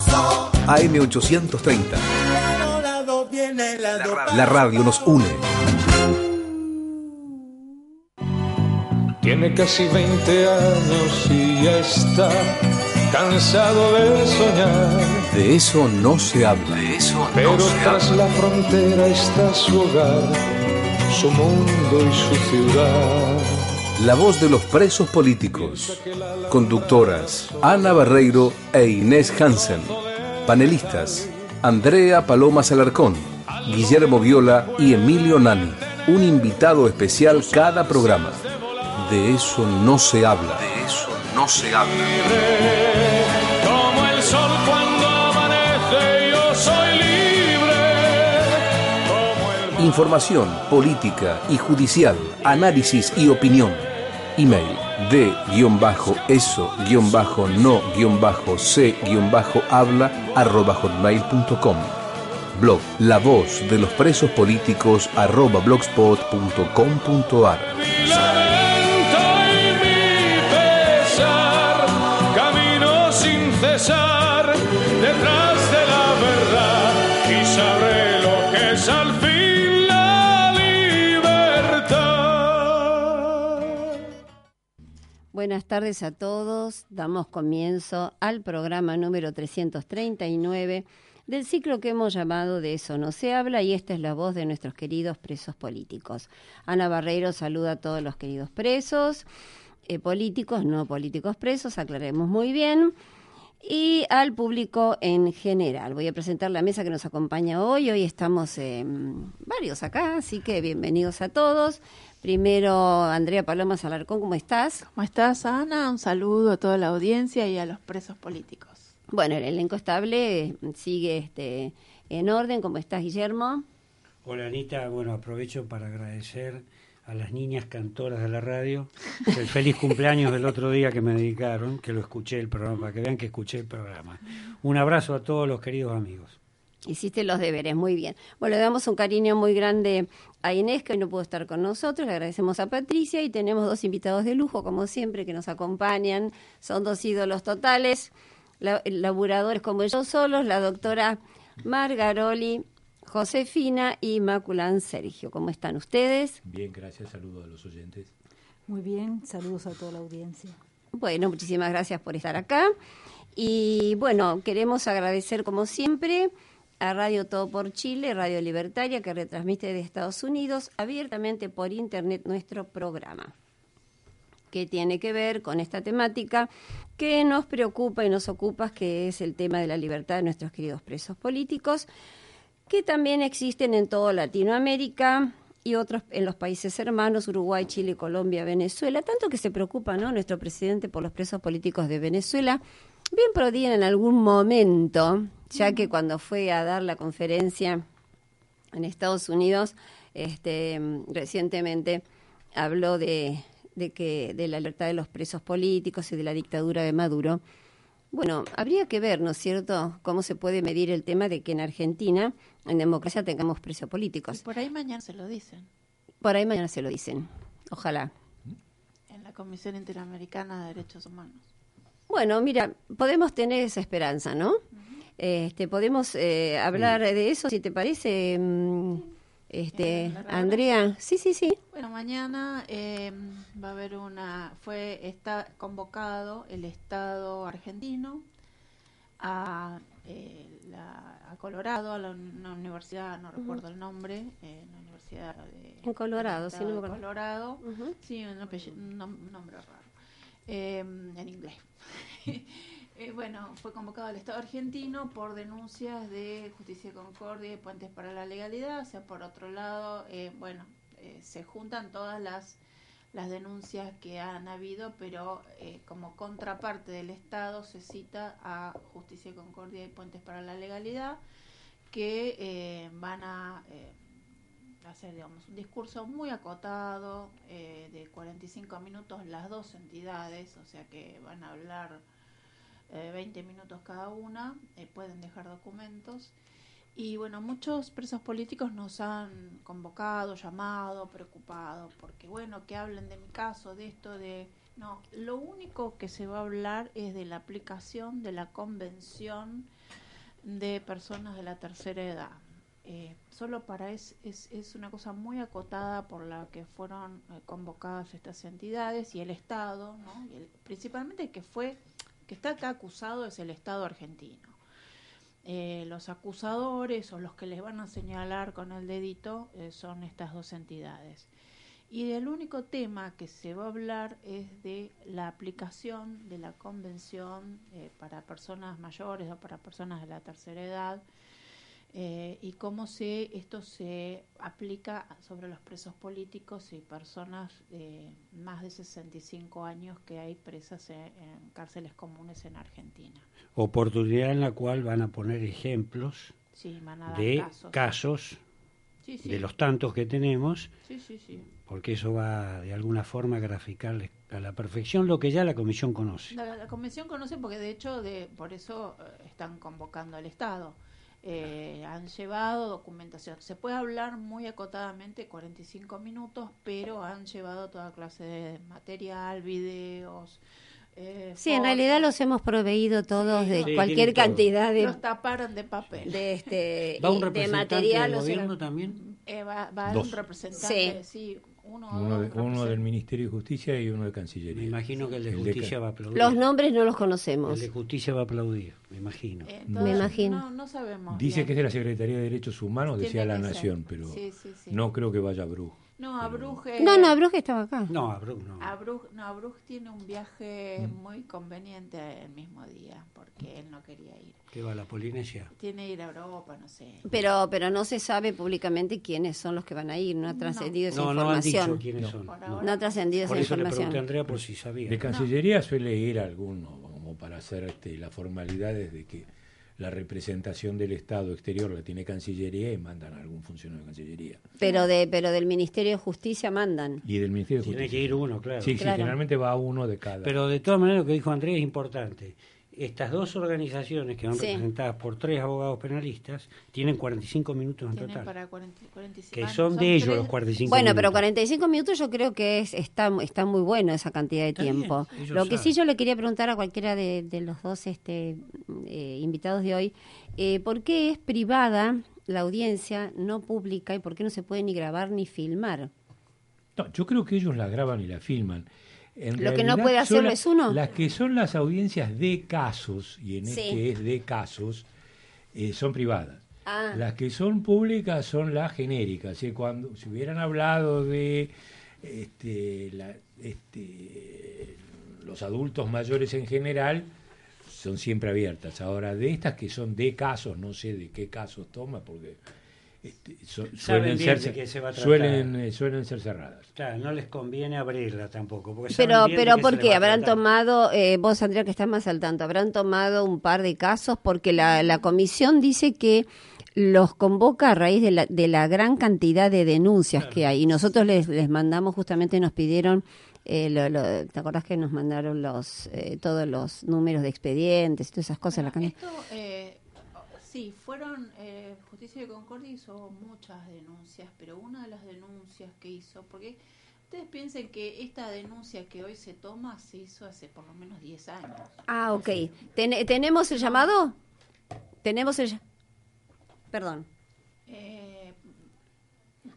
AM830. La radio nos une. Tiene casi 20 años y ya está cansado de soñar. De eso no se habla. De eso Pero no se tras habla. la frontera está su hogar, su mundo y su ciudad. La voz de los presos políticos. Conductoras Ana Barreiro e Inés Hansen. Panelistas Andrea Paloma Salarcón, Guillermo Viola y Emilio Nani. Un invitado especial cada programa. De eso no se habla. De eso no se habla. Como el sol cuando amanece, yo soy libre. Como el Información política y judicial, análisis y opinión. Email de guion bajo eso guion bajo no guion bajo c guion bajo habla arroba hotmail.com. Blog La Voz de los Presos Políticos arroba blogspot.com.ar. Buenas tardes a todos. Damos comienzo al programa número 339 del ciclo que hemos llamado De eso no se habla y esta es la voz de nuestros queridos presos políticos. Ana Barreiro saluda a todos los queridos presos, eh, políticos, no políticos presos, aclaremos muy bien. Y al público en general. Voy a presentar la mesa que nos acompaña hoy. Hoy estamos eh, varios acá, así que bienvenidos a todos. Primero, Andrea Paloma Salarcón, ¿cómo estás? ¿Cómo estás, Ana? Un saludo a toda la audiencia y a los presos políticos. Bueno, el elenco estable sigue este, en orden. ¿Cómo estás, Guillermo? Hola Anita, bueno, aprovecho para agradecer a las niñas cantoras de la radio el feliz cumpleaños del otro día que me dedicaron, que lo escuché el programa, para que vean que escuché el programa. Un abrazo a todos los queridos amigos. Hiciste los deberes, muy bien. Bueno, le damos un cariño muy grande a Inés, que hoy no pudo estar con nosotros. Le agradecemos a Patricia y tenemos dos invitados de lujo, como siempre, que nos acompañan. Son dos ídolos totales, la- laburadores como ellos solos, la doctora Margaroli, Josefina y Maculán Sergio. ¿Cómo están ustedes? Bien, gracias. Saludos a los oyentes. Muy bien, saludos a toda la audiencia. Bueno, muchísimas gracias por estar acá. Y bueno, queremos agradecer como siempre a Radio Todo por Chile, Radio Libertaria, que retransmite de Estados Unidos abiertamente por internet nuestro programa, que tiene que ver con esta temática que nos preocupa y nos ocupa, que es el tema de la libertad de nuestros queridos presos políticos, que también existen en toda Latinoamérica y otros en los países hermanos, Uruguay, Chile, Colombia, Venezuela, tanto que se preocupa ¿no? nuestro presidente por los presos políticos de Venezuela. Bien podrían en algún momento, ya que cuando fue a dar la conferencia en Estados Unidos, este, recientemente habló de, de que de la libertad de los presos políticos y de la dictadura de Maduro. Bueno, habría que ver, ¿no es cierto?, cómo se puede medir el tema de que en Argentina, en democracia, tengamos presos Y políticos. por ahí mañana se lo dicen, Por ahí mañana se lo dicen. Ojalá. en la Comisión Interamericana de Derechos Humanos. Bueno, mira, podemos tener esa esperanza, ¿no? Este, podemos eh, hablar de eso, si te parece, mm, este. Andrea. Sí, sí, sí. Bueno, mañana eh, va a haber una, fue, está convocado el Estado argentino a, eh, la- a Colorado, a la, una universidad, no recuerdo el nombre, eh, la universidad de... En Colorado, sí, no me de acuerdo. Colorado, sí, un nombre raro, eh, en inglés. Eh, bueno, fue convocado el Estado argentino por denuncias de justicia y concordia y puentes para la legalidad. O sea, por otro lado, eh, bueno, eh, se juntan todas las las denuncias que han habido, pero como contraparte del Estado se cita a Justicia y Concordia y Puentes para la Legalidad, que van a hacer digamos, un discurso muy acotado, de 45 minutos las dos entidades, o sea que van a hablar 20 minutos cada una, pueden dejar documentos. Y bueno, muchos presos políticos nos han convocado, llamado, preocupado, porque bueno, que hablen de mi caso, de esto, de... No, lo único que se va a hablar es de la aplicación de la Convención de Personas de la Tercera Edad. Eh, solo para es, es, es, una cosa muy acotada por la que fueron eh, convocadas estas entidades y el Estado, ¿no? y el, principalmente que fue, que está acá acusado es el Estado argentino. Eh, los acusadores o los que les van a señalar con el dedito son estas dos entidades. Y del único tema que se va a hablar es de la aplicación de la convención para personas mayores o para personas de la tercera edad eh, y cómo se, esto se aplica sobre los presos políticos y personas de más de 65 años que hay presas en, cárceles comunes en Argentina. Oportunidad en la cual van a poner ejemplos de casos, de los tantos que tenemos, porque eso va de alguna forma a graficar a la perfección lo que ya la Comisión conoce. La, la Comisión conoce porque de hecho de, por eso eh, están convocando al Estado eh, han llevado documentación. Se puede hablar muy acotadamente 45 minutos, pero han llevado toda clase de material, videos. Eh, sí, en realidad los hemos proveído todos de cualquier cantidad de... Los taparon de papel. De, este, ¿Va un representante material, del gobierno también? Eh, va, va un representante, sí uno, del Ministerio de Justicia y uno de Cancillería. Me imagino que el de Justicia va a aplaudir. Los nombres no los conocemos. El de Justicia va a aplaudir, me imagino. me imagino. No, sabemos. Dice que es de la Secretaría de Derechos Humanos, decía la Nación, pero no creo que vaya a Bruj. No, a Bruj. No, no, Bruj estaba acá. No, a Bruj no. A Bruj, no, a Bruj tiene un viaje mm. muy conveniente el mismo día, porque él no quería ir. ¿Qué va a la Polinesia? Tiene que ir a Europa, no sé. Pero, pero no se sabe públicamente quiénes son los que van a ir, no ha trascendido esa información. No, han dicho quiénes son. No, ha trascendido esa información. Por eso le Andrea por si sabía. De Cancillería suele ir alguno, como para hacer este, las formalidades de que la representación del Estado exterior la tiene Cancillería y mandan a algún funcionario de Cancillería. Pero de pero del Ministerio de Justicia mandan. Y del Ministerio de Justicia. Tiene que ir uno, claro. Sí, sí, generalmente va uno de cada. Pero de todas maneras lo que dijo Andrés es importante estas dos organizaciones que van representadas por tres abogados penalistas tienen 45 minutos en total. Para 40, 45, que son, de ellos los 45 bueno, minutos. pero 45 minutos yo creo que es está, está muy bueno esa cantidad de tiempo. Lo que sí yo le quería preguntar a cualquiera de, los dos este, eh, invitados de hoy, eh, ¿por qué es privada la audiencia, no pública, y por qué no se puede ni grabar ni filmar? No, yo creo que ellos la graban y la filman lo que no puede hacerlo es uno. Las que son las audiencias de casos, y en este es de casos, eh, son privadas. Ah. Las que son públicas son las genéricas. Cuando, si hubieran hablado de este, este, los adultos mayores en general, son siempre abiertas. Ahora, de estas que son de casos, no sé de qué casos toma, porque este, suelen, ser, suelen, eh, suelen ser cerradas. Claro, no les conviene abrirla tampoco. pero, pero ¿por qué? ¿Habrán tomado, eh, vos Andrea que estás más al tanto, habrán tomado un par de casos? Porque la, la comisión dice que los convoca a raíz de la, de la gran cantidad de denuncias que hay. Y nosotros les, les mandamos, justamente nos pidieron eh, ¿te acordás que nos mandaron los eh, todos los números de expedientes y todas esas cosas? la esto, eh, Sí, fueron, eh, Justicia de Concordia hizo muchas denuncias, pero una de las denuncias que hizo, porque ustedes piensen que esta denuncia que hoy se toma se hizo hace por lo menos 10 años. Ah, ok. ¿Tenemos el llamado? ¿Tenemos el Perdón. Eh,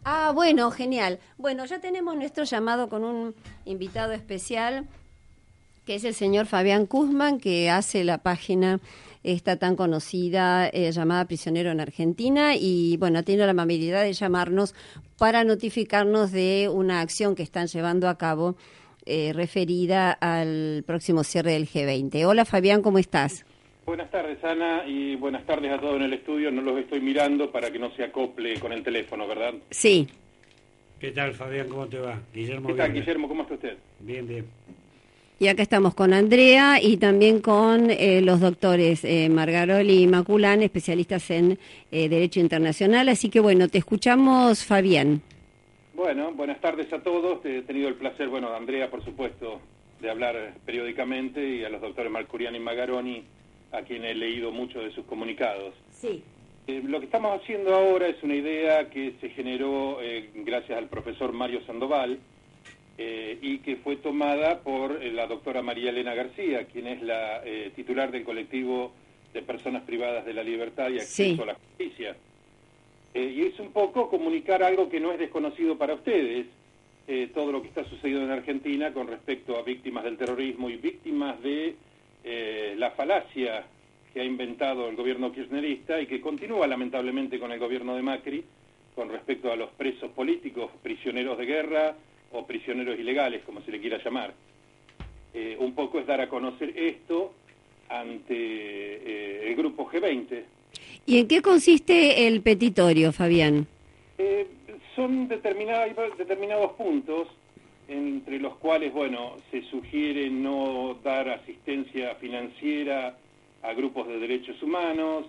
ah, bueno, genial. Bueno, ya tenemos nuestro llamado con un invitado especial, que es el señor Fabián Kuzman, que hace la página esta tan conocida eh, llamada Prisionero en Argentina y bueno, tiene la amabilidad de llamarnos para notificarnos de una acción que están llevando a cabo eh, referida al próximo cierre del G20. Hola Fabián, ¿cómo estás? Buenas tardes, Ana, y buenas tardes a todos en el estudio. No los estoy mirando para que no se acople con el teléfono, ¿verdad? Sí. ¿Qué tal, Fabián? ¿Cómo te va? Guillermo. ¿Qué tal, Guillermo? ¿Cómo está usted? Bien, bien. Y acá estamos con Andrea y también con eh, los doctores eh, Margaroli y Maculán, especialistas en eh, Derecho Internacional. Así que bueno, te escuchamos, Fabián. Bueno, buenas tardes a todos. He tenido el placer, bueno, de Andrea, por supuesto, de hablar periódicamente y a los doctores Marcuriani y Magaroni, a quien he leído mucho de sus comunicados. Sí. Eh, lo que estamos haciendo ahora es una idea que se generó eh, gracias al profesor Mario Sandoval eh, y que fue tomada por la doctora María Elena García, quien es la titular del colectivo de personas privadas de la libertad y acceso a la justicia. y es un poco comunicar algo que no es desconocido para ustedes, todo lo que está sucediendo en Argentina con respecto a víctimas del terrorismo y víctimas de la falacia que ha inventado el gobierno kirchnerista y que continúa lamentablemente con el gobierno de Macri con respecto a los presos políticos, prisioneros de guerra o prisioneros ilegales, como se le quiera llamar. Eh, un poco es dar a conocer esto ante eh, el grupo G20. ¿Y en qué consiste el petitorio, Fabián? Eh, son determinados puntos entre los cuales, bueno, se sugiere no dar asistencia financiera a grupos de derechos humanos,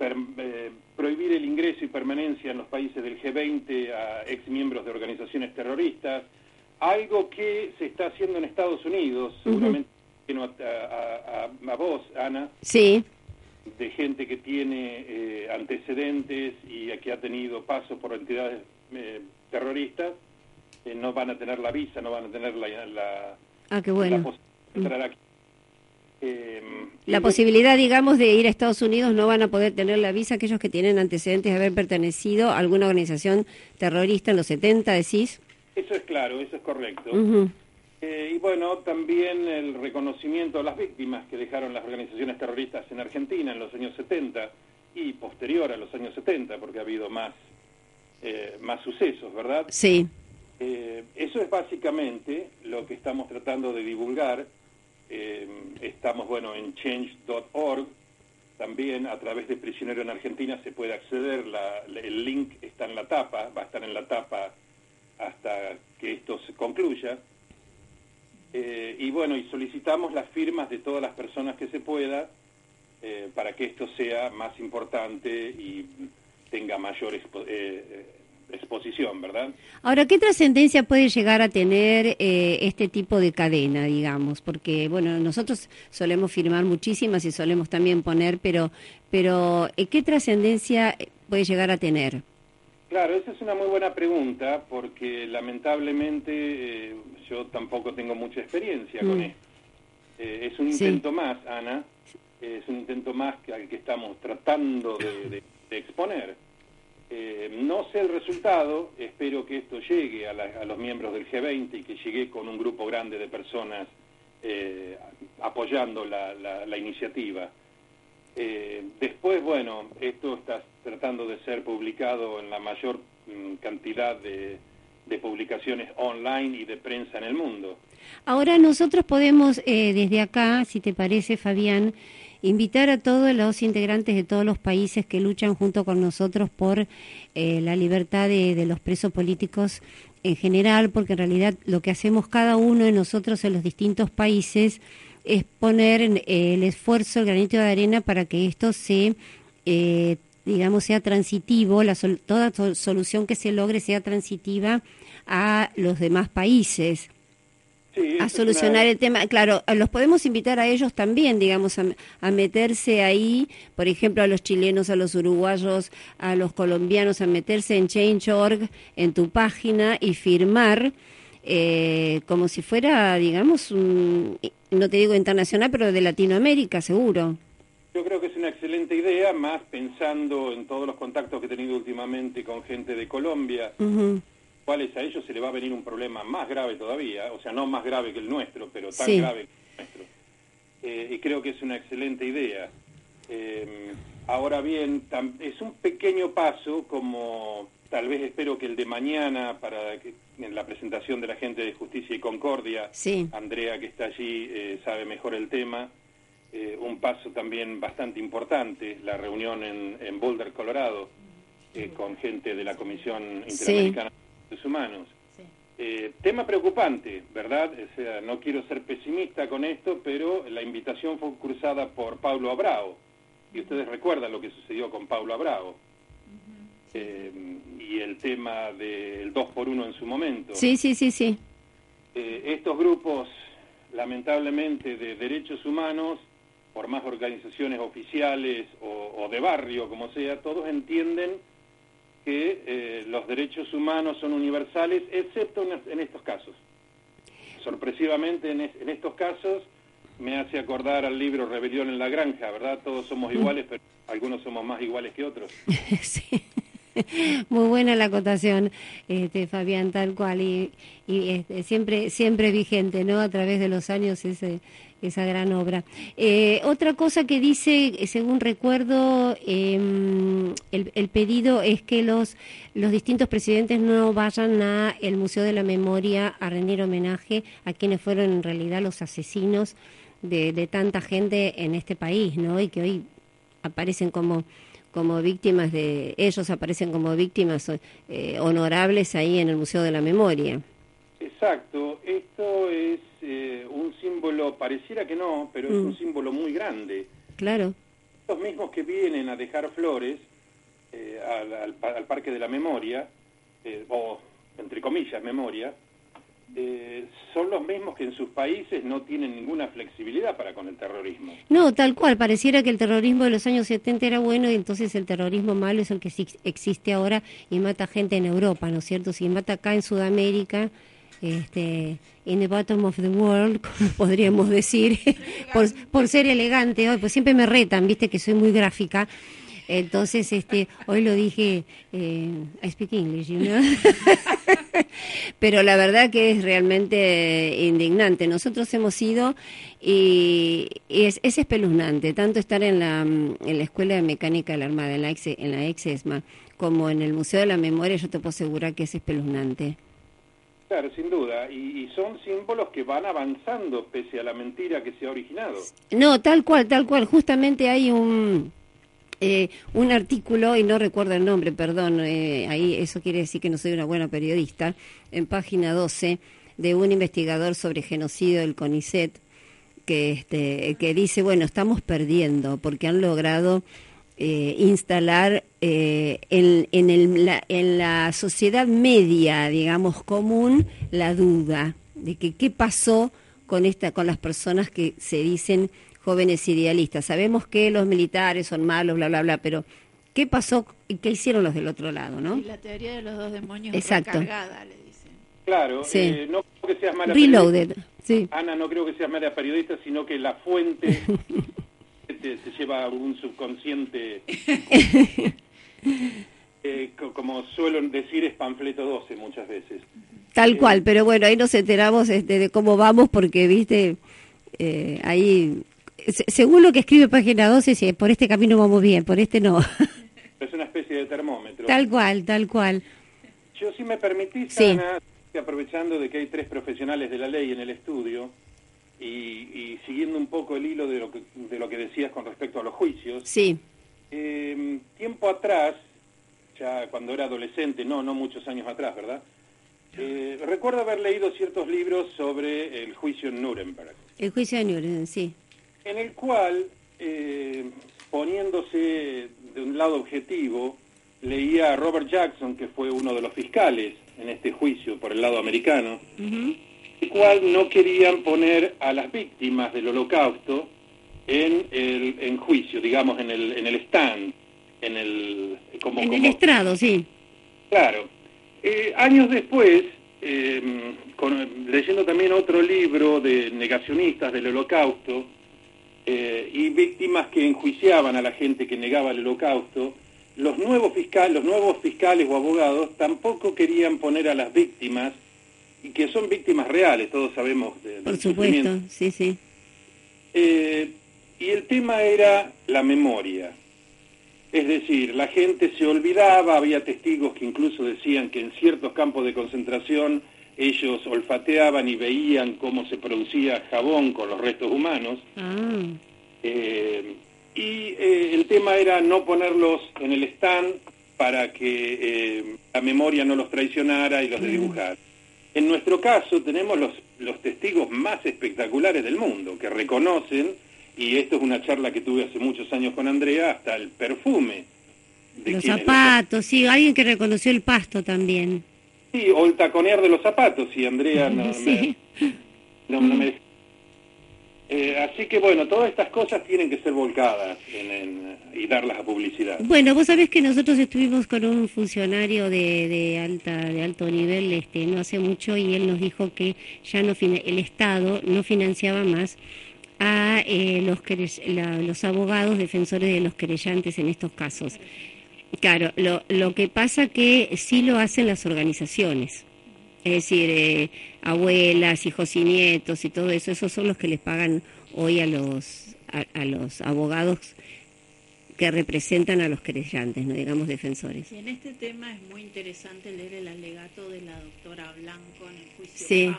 eh, eh, prohibir el ingreso y permanencia en los países del G20 a ex miembros de organizaciones terroristas, algo que se está haciendo en Estados Unidos, seguramente a, a, vos, Ana. Sí. De gente que tiene eh, antecedentes y que ha tenido pasos por entidades terroristas, no van a tener la visa, no van a tener la, la, ah, qué bueno. posibilidad de entrar aquí eh, la posibilidad, digamos, de ir a Estados Unidos no van a poder tener la visa aquellos que tienen antecedentes de haber pertenecido a alguna organización terrorista en los 70, decís. Eso es claro, eso es correcto. Eh, y bueno, también el reconocimiento a las víctimas que dejaron las organizaciones terroristas en Argentina en los años 70 y posterior a los años 70, porque ha habido más, eh, más sucesos, ¿verdad? Sí. eso es básicamente lo que estamos tratando de divulgar eh, estamos, bueno, en change.org. También a través de Prisionero en Argentina se puede acceder. el link está en la tapa, va a estar en la tapa hasta que esto se concluya. Eh, y bueno, y solicitamos las firmas de todas las personas que se pueda eh, para que esto sea más importante y tenga mayor exposición, ¿verdad? Ahora, ¿qué trascendencia puede llegar a tener eh, este tipo de cadena, digamos? Porque, bueno, nosotros solemos firmar muchísimas y solemos también poner, pero, pero eh, ¿qué trascendencia puede llegar a tener? Claro, esa es una muy buena pregunta, porque lamentablemente eh, yo tampoco tengo mucha experiencia con mm. esto. es un intento más, Ana, es un intento más que al que estamos tratando de exponer. Eh, no sé el resultado, espero que esto llegue a, los miembros del G20 y que llegue con un grupo grande de personas eh, apoyando la, iniciativa. Eh, después, bueno, esto está tratando de ser publicado en la mayor mm, cantidad de, de publicaciones online y de prensa en el mundo. Ahora nosotros podemos, desde acá, si te parece, Fabián, invitar a todos los integrantes de todos los países que luchan junto con nosotros por eh, la libertad de, los presos políticos en general, porque en realidad lo que hacemos cada uno de nosotros en los distintos países es poner eh, el esfuerzo, el granito de arena para que esto se, eh, digamos, sea transitivo, la toda solución que se logre sea transitiva a los demás países a solucionar el tema. Claro, los podemos invitar a ellos también, digamos, a, meterse ahí, por ejemplo, a los chilenos, a los uruguayos, a los colombianos, a meterse en Change.org, en tu página y firmar eh, como si fuera, digamos, un, no te digo internacional, pero de Latinoamérica, seguro. Yo creo que es una excelente idea, más pensando en todos los contactos que he tenido últimamente con gente de Colombia cuales a ellos se le va a venir un problema más grave todavía, o sea, no más grave que el nuestro, pero tan grave que el nuestro. Eh, y creo que es una excelente idea. Eh, ahora bien, es un pequeño paso, como tal vez espero que el de mañana, para que, en la presentación de la gente de Justicia y Concordia, Andrea, que está allí, eh, sabe mejor el tema, un paso también bastante importante, la reunión en, en Boulder, Colorado eh, con gente de la Comisión Interamericana Derechos Humanos. Eh, tema preocupante, ¿verdad? O sea, no quiero ser pesimista con esto, pero la invitación fue cruzada por Pablo Abrao. Y ustedes recuerdan lo que sucedió con Pablo Abrao. Eh, y el tema del 2 por 1 en su momento. Sí, sí, sí, sí. Eh, estos grupos, lamentablemente, de derechos humanos, por más organizaciones oficiales o de barrio, como sea, todos entienden que eh, los derechos humanos son universales, excepto en, estos casos. Sorpresivamente, en, en, estos casos, me hace acordar al libro Rebelión en la Granja, ¿verdad? Todos somos mm. iguales, pero algunos somos más iguales que otros. sí. Muy buena la acotación, este, Fabián, tal cual, y, y este, siempre, siempre vigente, ¿no? A través de los años ese, esa gran obra. Eh, otra cosa que dice, según recuerdo, em, el, pedido es que los, los distintos presidentes no vayan a el Museo de la Memoria a rendir homenaje a quienes fueron en realidad los asesinos de, de tanta gente en este país, ¿no? Y que hoy aparecen como como víctimas de ellos aparecen como víctimas eh, honorables ahí en el Museo de la Memoria. Exacto, esto es eh, un símbolo, pareciera que no, pero es un mm. símbolo muy grande. Claro. Los mismos que vienen a dejar flores eh, al, al, Parque de la Memoria, eh, o entre comillas memoria, son los mismos que en sus países no tienen ninguna flexibilidad para con el terrorismo. No, tal cual, pareciera que el terrorismo de los años 70 era bueno y entonces el terrorismo malo es el que existe ahora y mata gente en Europa, ¿no es cierto? Si mata acá en Sudamérica, este, in the bottom of the world, como podríamos decir, por, por, ser elegante. Hoy, pues siempre me retan, viste que soy muy gráfica. Entonces, este, hoy lo dije, eh, I speak English, you know? Pero la verdad que es realmente indignante. Nosotros hemos ido y, es, es, espeluznante, tanto estar en la, en la Escuela de Mecánica de la Armada, en la, ex, en la ex ESMA, como en el Museo de la Memoria, yo te puedo asegurar que es espeluznante. Claro, sin duda. Y, son símbolos que van avanzando pese a la mentira que se ha originado. No, tal cual, tal cual. Justamente hay un... Eh, un artículo, y no recuerdo el nombre, perdón, eh, ahí eso quiere decir que no soy una buena periodista, en página 12, de un investigador sobre genocidio del CONICET, que, este, que dice, bueno, estamos perdiendo porque han logrado eh, instalar eh, en, en, el, la, en la sociedad media, digamos, común, la duda de que qué pasó con, esta, con las personas que se dicen jóvenes idealistas. Sabemos que los militares son malos, bla, bla, bla, pero ¿qué pasó y qué hicieron los del otro lado, no? la teoría de los dos demonios Exacto. le dicen. Claro, eh, no creo que seas mala Reloaded, sí. Ana, no creo que seas mala periodista, sino que la fuente se, lleva un subconsciente, eh, como suelen decir, es panfleto 12 muchas veces. Tal eh, cual, pero bueno, ahí nos enteramos este, de cómo vamos porque, viste, eh, ahí, según lo que escribe página 12, si por este camino vamos bien, por este no. Es una especie de termómetro. Tal cual, tal cual. Yo si me permitís, Ana, aprovechando de que hay tres profesionales de la ley en el estudio, y, siguiendo un poco el hilo de lo que, de lo que decías con respecto a los juicios, sí. Em, tiempo atrás, ya cuando era adolescente, no, no muchos años atrás, ¿verdad? Eh, recuerdo haber leído ciertos libros sobre el juicio en Nuremberg. El juicio de Nuremberg, sí. En el cual, eh, poniéndose de un lado objetivo, leía a Robert Jackson, que fue uno de los fiscales en este juicio por el lado americano, el cual no querían poner a las víctimas del holocausto en el en juicio, digamos, en el, en el stand, en el... Como, en el estrado, sí. Claro. Eh, años después, eh, leyendo también otro libro de negacionistas del holocausto eh, y víctimas que enjuiciaban a la gente que negaba el holocausto, los nuevos, fiscales, los nuevos fiscales o abogados tampoco querían poner a las víctimas y que son víctimas reales, todos sabemos de, Por supuesto, sí, sí. Eh, y el tema era la memoria. Es decir, la gente se olvidaba, había testigos que incluso decían que en ciertos campos de concentración ellos olfateaban y veían cómo se producía jabón con los restos humanos. Ah. Eh, y eh, el tema era no ponerlos en el stand para que eh, la memoria no los traicionara y los de dibujar. En nuestro caso tenemos los, los testigos más espectaculares del mundo, que reconocen, y esto es una charla que tuve hace muchos años con Andrea, hasta el perfume. De los zapatos, sí, alguien que reconoció el pasto también. Sí, o el taconear de los zapatos, y Andrea no, no, no me eh, así que bueno, todas estas cosas tienen que ser volcadas y darlas a publicidad. Bueno, vos sabés que nosotros estuvimos con un funcionario de, de, alta de alto nivel este no hace mucho y él nos dijo que ya no el Estado no financiaba más a eh, los los abogados defensores de los querellantes en estos casos. Claro, lo, lo que pasa que sí lo hacen las organizaciones es decir, eh, abuelas, hijos y nietos y todo eso, esos son los que les pagan hoy a los, a, los abogados que representan a los creyentes, no digamos defensores. Y en este tema es muy interesante leer el alegato de la doctora Blanco en el juicio sí. 1,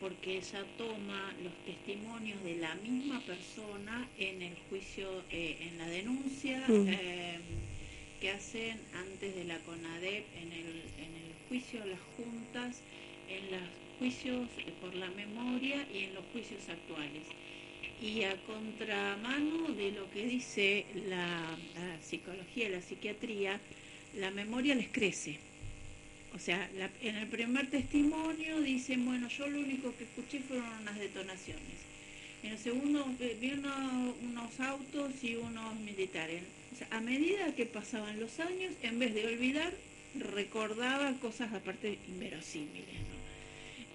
porque ella toma los testimonios de la misma persona en el juicio, eh, en la denuncia mm. eh, que hacen antes de la CONADEP en el, en el juicio las juntas, en los juicios por la memoria y en los juicios actuales. Y a contramano de lo que dice la, psicología y la psiquiatría, la memoria les crece. O sea, en el primer testimonio dicen, bueno, yo lo único que escuché fueron unas detonaciones. En el segundo vi unos autos y unos militares. A medida que pasaban los años, en vez de olvidar, recordaba cosas aparte inverosímiles. ¿no?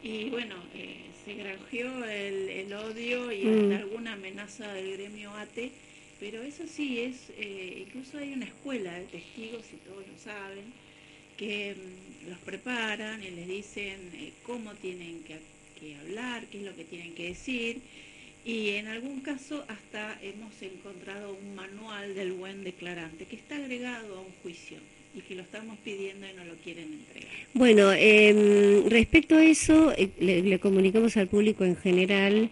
Y bueno, eh, se granjeó el, odio y mm. alguna amenaza del gremio ATE, pero eso sí es, eh, incluso hay una escuela de testigos, y todos lo saben, que mm, los preparan y les dicen eh, cómo tienen que, que hablar, qué es lo que tienen que decir. Y en algún caso hasta hemos encontrado un manual del buen declarante que está agregado a un juicio y que lo estamos pidiendo y no lo quieren entregar. Bueno, em, respecto a eso, eh, le, comunicamos al público en general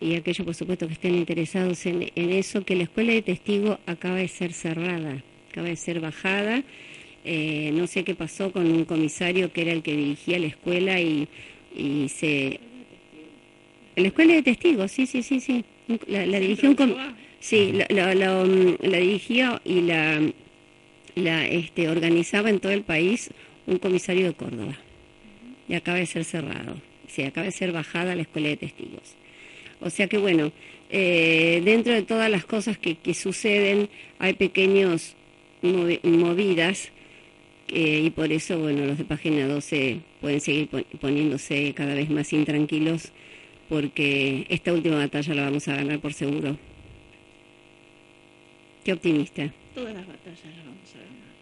y a aquellos, por supuesto, que estén interesados en, eso, que la escuela de testigos acaba de ser cerrada, acaba de ser bajada. Eh, no sé qué pasó con un comisario que era el que dirigía la escuela y, y se... La escuela de testigos, sí, sí, sí, sí. La, dirigió un... Sí, la, la dirigió y la la este, organizaba en todo el país un comisario de Córdoba. Y acaba de ser cerrado. Sí, acaba de ser bajada la escuela de testigos. O sea que bueno, eh, dentro de todas las cosas que, suceden hay pequeños movidas eh, y por eso bueno los de página 12 pueden seguir poniéndose cada vez más intranquilos porque esta última batalla la vamos a ganar por seguro. Qué optimista. Todas las batallas las vamos a ganar.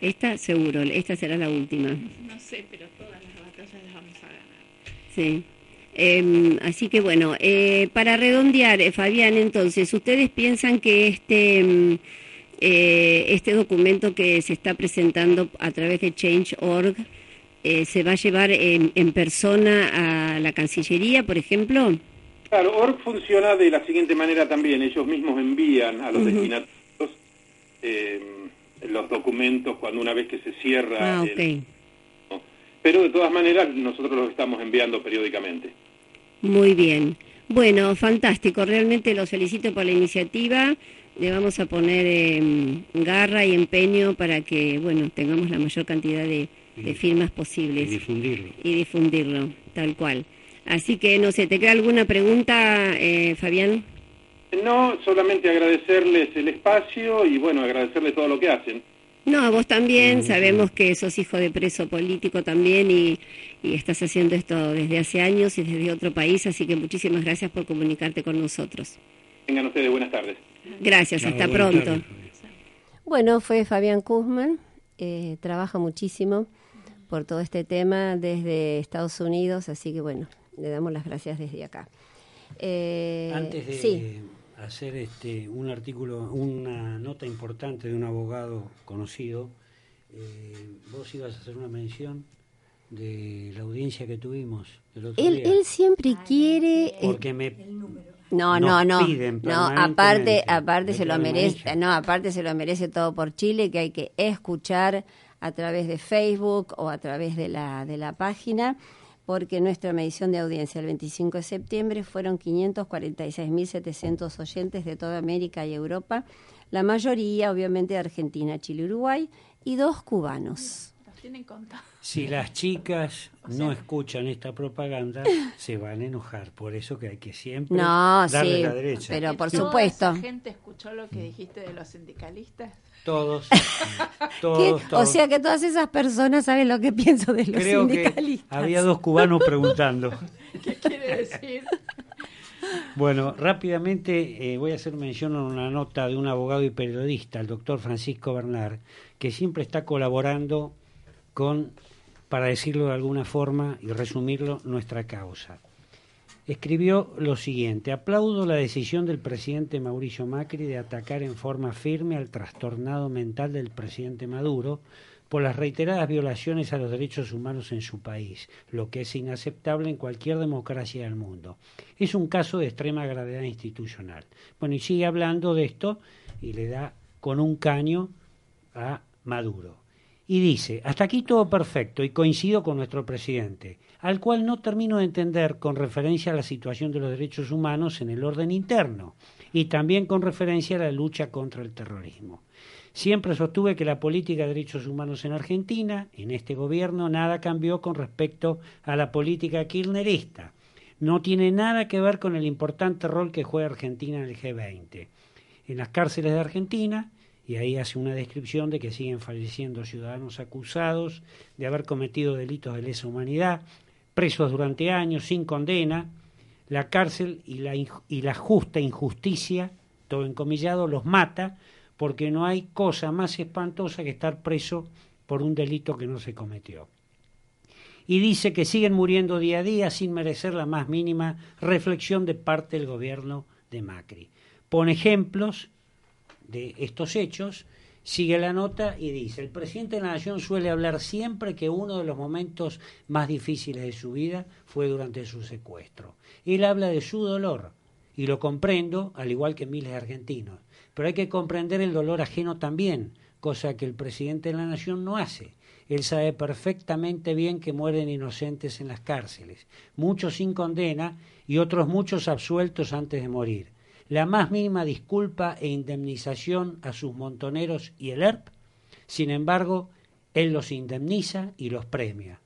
Esta seguro, esta será la última. No sé, pero todas las batallas las vamos a ganar. Sí. Em, así que bueno, eh, para redondear, eh, Fabián, entonces, ¿ustedes piensan que este, em, eh, este documento que se está presentando a través de Change.org se va a llevar en, persona a la Cancillería, por ejemplo? Claro, org funciona de la siguiente manera también. Ellos mismos envían a los destinatarios eh, los documentos cuando una vez que se cierra. Ah, Pero de todas maneras nosotros los estamos enviando periódicamente. Muy bien. Bueno, fantástico. Realmente lo felicito por la iniciativa. Le vamos a poner em, garra y empeño para que, bueno, tengamos la mayor cantidad de, firmas posibles. Y difundirlo. Y difundirlo, tal cual. Así que, no sé, ¿te queda alguna pregunta, eh, Fabián? No, solamente agradecerles el espacio y bueno, agradecerles todo lo que hacen. No, vos también, sabemos que sos hijo de preso político también y, estás haciendo esto desde hace años y desde otro país, así que muchísimas gracias por comunicarte con nosotros. Tengan ustedes buenas tardes. Gracias, hasta pronto. bueno, fue Fabián Kuzman, eh, trabaja muchísimo por todo este tema desde Estados Unidos, así que bueno, le damos las gracias desde acá. Eh, Antes de hacer este, un artículo, una nota importante de un abogado conocido, eh, vos ibas a hacer una mención de la audiencia que tuvimos el otro él, Él siempre quiere... Porque me, No, no, no. No, aparte, aparte se lo merece, no, aparte se lo merece todo por Chile, que hay que escuchar a través de Facebook o a través de la, de la página, porque nuestra medición de audiencia el 25 de septiembre fueron 546.700 oyentes de toda América y Europa, la mayoría obviamente de Argentina, Chile, y Uruguay, y dos cubanos. Si las chicas no escuchan esta propaganda, se van a enojar. Por eso que hay que siempre darle la derecha. Pero por supuesto. ¿La gente escuchó lo que dijiste de los sindicalistas? Todos, todos, O sea que todas esas personas saben lo que pienso de los Creo sindicalistas. Que había dos cubanos preguntando. ¿Qué quiere decir? Bueno, rápidamente eh, voy a hacer mención a una nota de un abogado y periodista, el doctor Francisco Bernard, que siempre está colaborando con, para decirlo de alguna forma y resumirlo, nuestra causa. Escribió lo siguiente, aplaudo la decisión del presidente Mauricio Macri de atacar en forma firme al trastornado mental del presidente Maduro por las reiteradas violaciones a los derechos humanos en su país, lo que es inaceptable en cualquier democracia del mundo. Es un caso de extrema gravedad institucional. Bueno, y sigue hablando de esto y le da con un caño a Maduro y dice, hasta aquí todo perfecto y coincido con nuestro presidente, al cual no termino de entender con referencia a la situación de los derechos humanos en el orden interno y también con referencia a la lucha contra el terrorismo. Siempre sostuve que la política de derechos humanos en Argentina, en este gobierno, nada cambió con respecto a la política kirchnerista. No tiene nada que ver con el importante rol que juega Argentina en el G20. En las cárceles de Argentina, y ahí hace una descripción de que siguen falleciendo ciudadanos acusados de haber cometido delitos de lesa humanidad, presos durante años sin condena, la cárcel y la, y la justa injusticia, todo encomillado, los mata porque no hay cosa más espantosa que estar preso por un delito que no se cometió. Y dice que siguen muriendo día a día sin merecer la más mínima reflexión de parte del gobierno de Macri. Pone ejemplos de estos hechos, sigue la nota y dice, el presidente de la Nación suele hablar siempre que uno de los momentos más difíciles de su vida fue durante su secuestro. Él habla de su dolor y lo comprendo, al igual que miles de argentinos, pero hay que comprender el dolor ajeno también, cosa que el presidente de la Nación no hace. Él sabe perfectamente bien que mueren inocentes en las cárceles, muchos sin condena y otros muchos absueltos antes de morir la más mínima disculpa e indemnización a sus montoneros y el ERP, sin embargo, él los indemniza y los premia.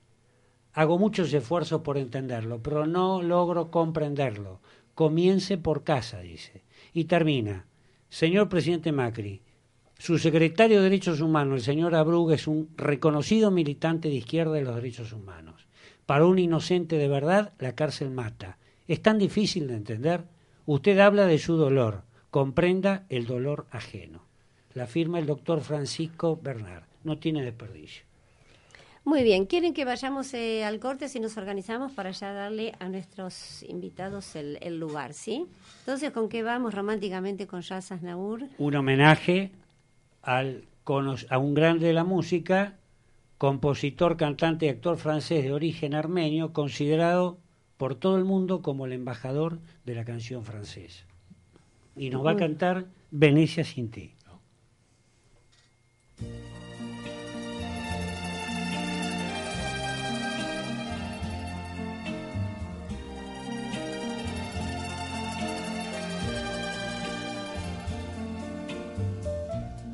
Hago muchos esfuerzos por entenderlo, pero no logro comprenderlo. Comience por casa, dice. Y termina. Señor presidente Macri, su secretario de Derechos Humanos, el señor Abrug, es un reconocido militante de izquierda de los derechos humanos. Para un inocente de verdad, la cárcel mata. ¿Es tan difícil de entender? Usted habla de su dolor, comprenda el dolor ajeno. La firma el doctor Francisco Bernard. No tiene desperdicio. Muy bien, ¿quieren que vayamos eh, al corte si nos organizamos para ya darle a nuestros invitados el, lugar, sí? Entonces, ¿con qué vamos románticamente con Yazas Naur? Un homenaje al, a un grande de la música, compositor, cantante y actor francés de origen armenio, considerado por todo el mundo como el embajador de la canción francesa. Y nos va a cantar Venecia sin ti.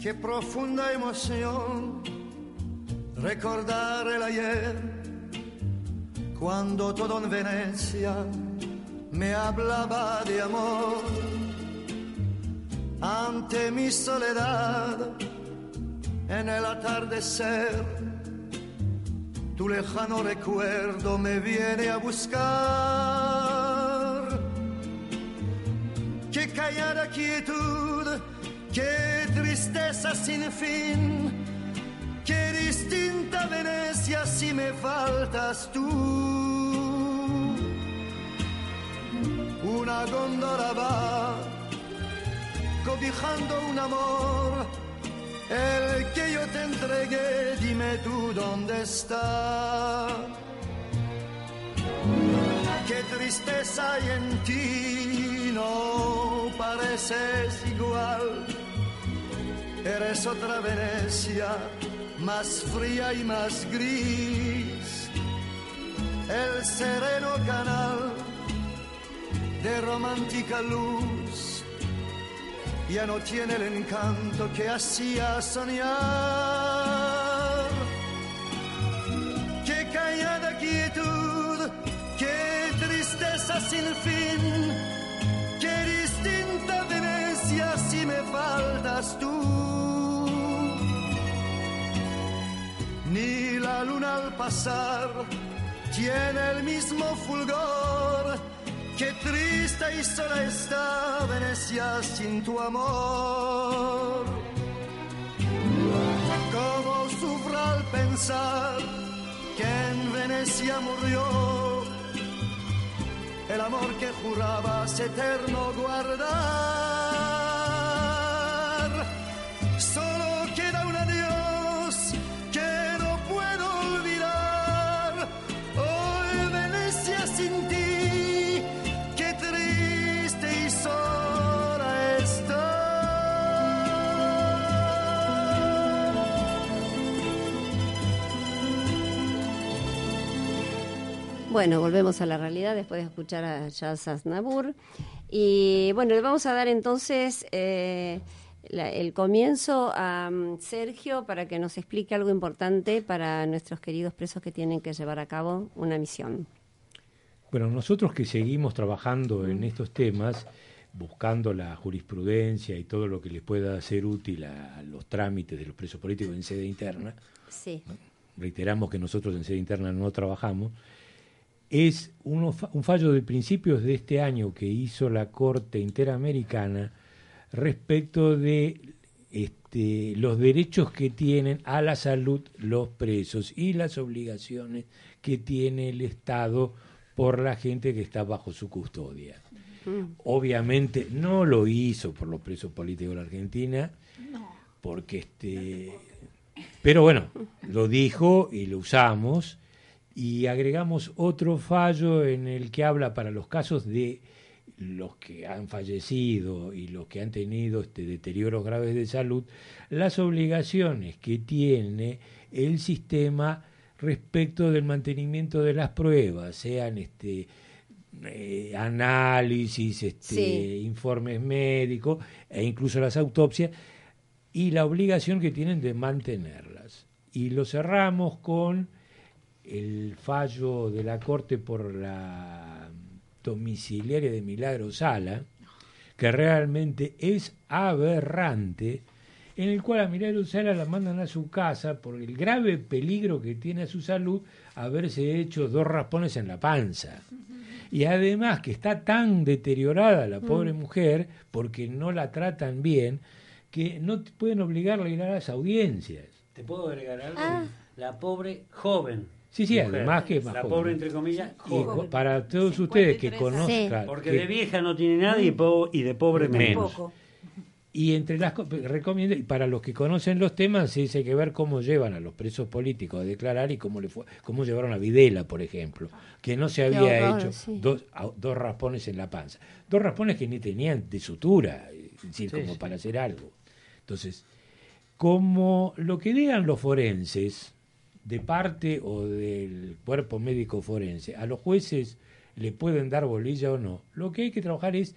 Qué profunda emoción recordar el ayer cuando todo en Venecia me hablaba de amor. Ante mi soledad, en el atardecer, tu lejano recuerdo me viene a buscar. Qué callada quietud, qué tristeza sin fin, distinta Venecia si me faltas tú. una góndola va cobijando un amor, el que yo te entregué, dime tú dónde está. qué tristeza hay en ti, no pareces igual. Eres otra Venecia, más fría y más gris. El sereno canal de romántica luz ya no tiene el encanto que hacía soñar. Qué callada quietud, qué tristeza sin fin, qué distinta Venecia si me faltas tú. La luna al pasar tiene el mismo fulgor Qué triste y sola está Venecia sin tu amor. Cómo sufro al pensar que en Venecia murió el amor que jurabas eterno guardar. Bueno, volvemos a la realidad después de escuchar a Charles Aznavour. Y bueno, le vamos a dar entonces eh, el comienzo a um, Sergio para que nos explique algo importante para nuestros queridos presos que tienen que llevar a cabo una misión. Bueno, nosotros que seguimos trabajando en estos temas, buscando la jurisprudencia y todo lo que les pueda ser útil a los trámites de los presos políticos en sede interna, sí. reiteramos que nosotros en sede interna no trabajamos, es un fallo de principios de este año que hizo la Corte Interamericana respecto de este, los derechos que tienen a la salud los presos y las obligaciones que tiene el Estado por la gente que está bajo su custodia. Obviamente no lo hizo por los presos políticos de la Argentina, porque este, pero bueno, lo dijo y lo usamos y agregamos otro fallo en el que habla para los casos de los que han fallecido y los que han tenido este deterioros graves de salud, las obligaciones que tiene el sistema respecto del mantenimiento de las pruebas, sean este eh, análisis, este, informes médicos e incluso las autopsias, y la obligación que tienen de mantenerlas. Y lo cerramos con el fallo de la Corte por la domiciliaria de Milagro Sala, que realmente es aberrante, en el cual a Milagro Sala la mandan a su casa por el grave peligro que tiene a su salud haberse hecho dos raspones en la panza. Y además que está tan deteriorada la pobre mm. mujer, porque no la tratan bien, que no pueden obligarla a ir a las audiencias. ¿Te puedo agregar algo? Ah. La pobre joven Sí, sí, además que La pobre, entre comillas, para todos ustedes que conozcan... Porque de vieja no tiene nada y, y de pobre menos. Y entre las recomiendo, y para los que conocen los temas, sí, hay que ver cómo llevan a los presos políticos a declarar y cómo le fue, cómo llevaron a Videla, por ejemplo, que no se había hecho dos, dos raspones en la panza. Dos raspones que ni tenían de sutura, es decir, como para hacer algo. Entonces, como lo que digan los forenses, de parte o del cuerpo médico forense, a los jueces le pueden dar bolilla o no. Lo que hay que trabajar es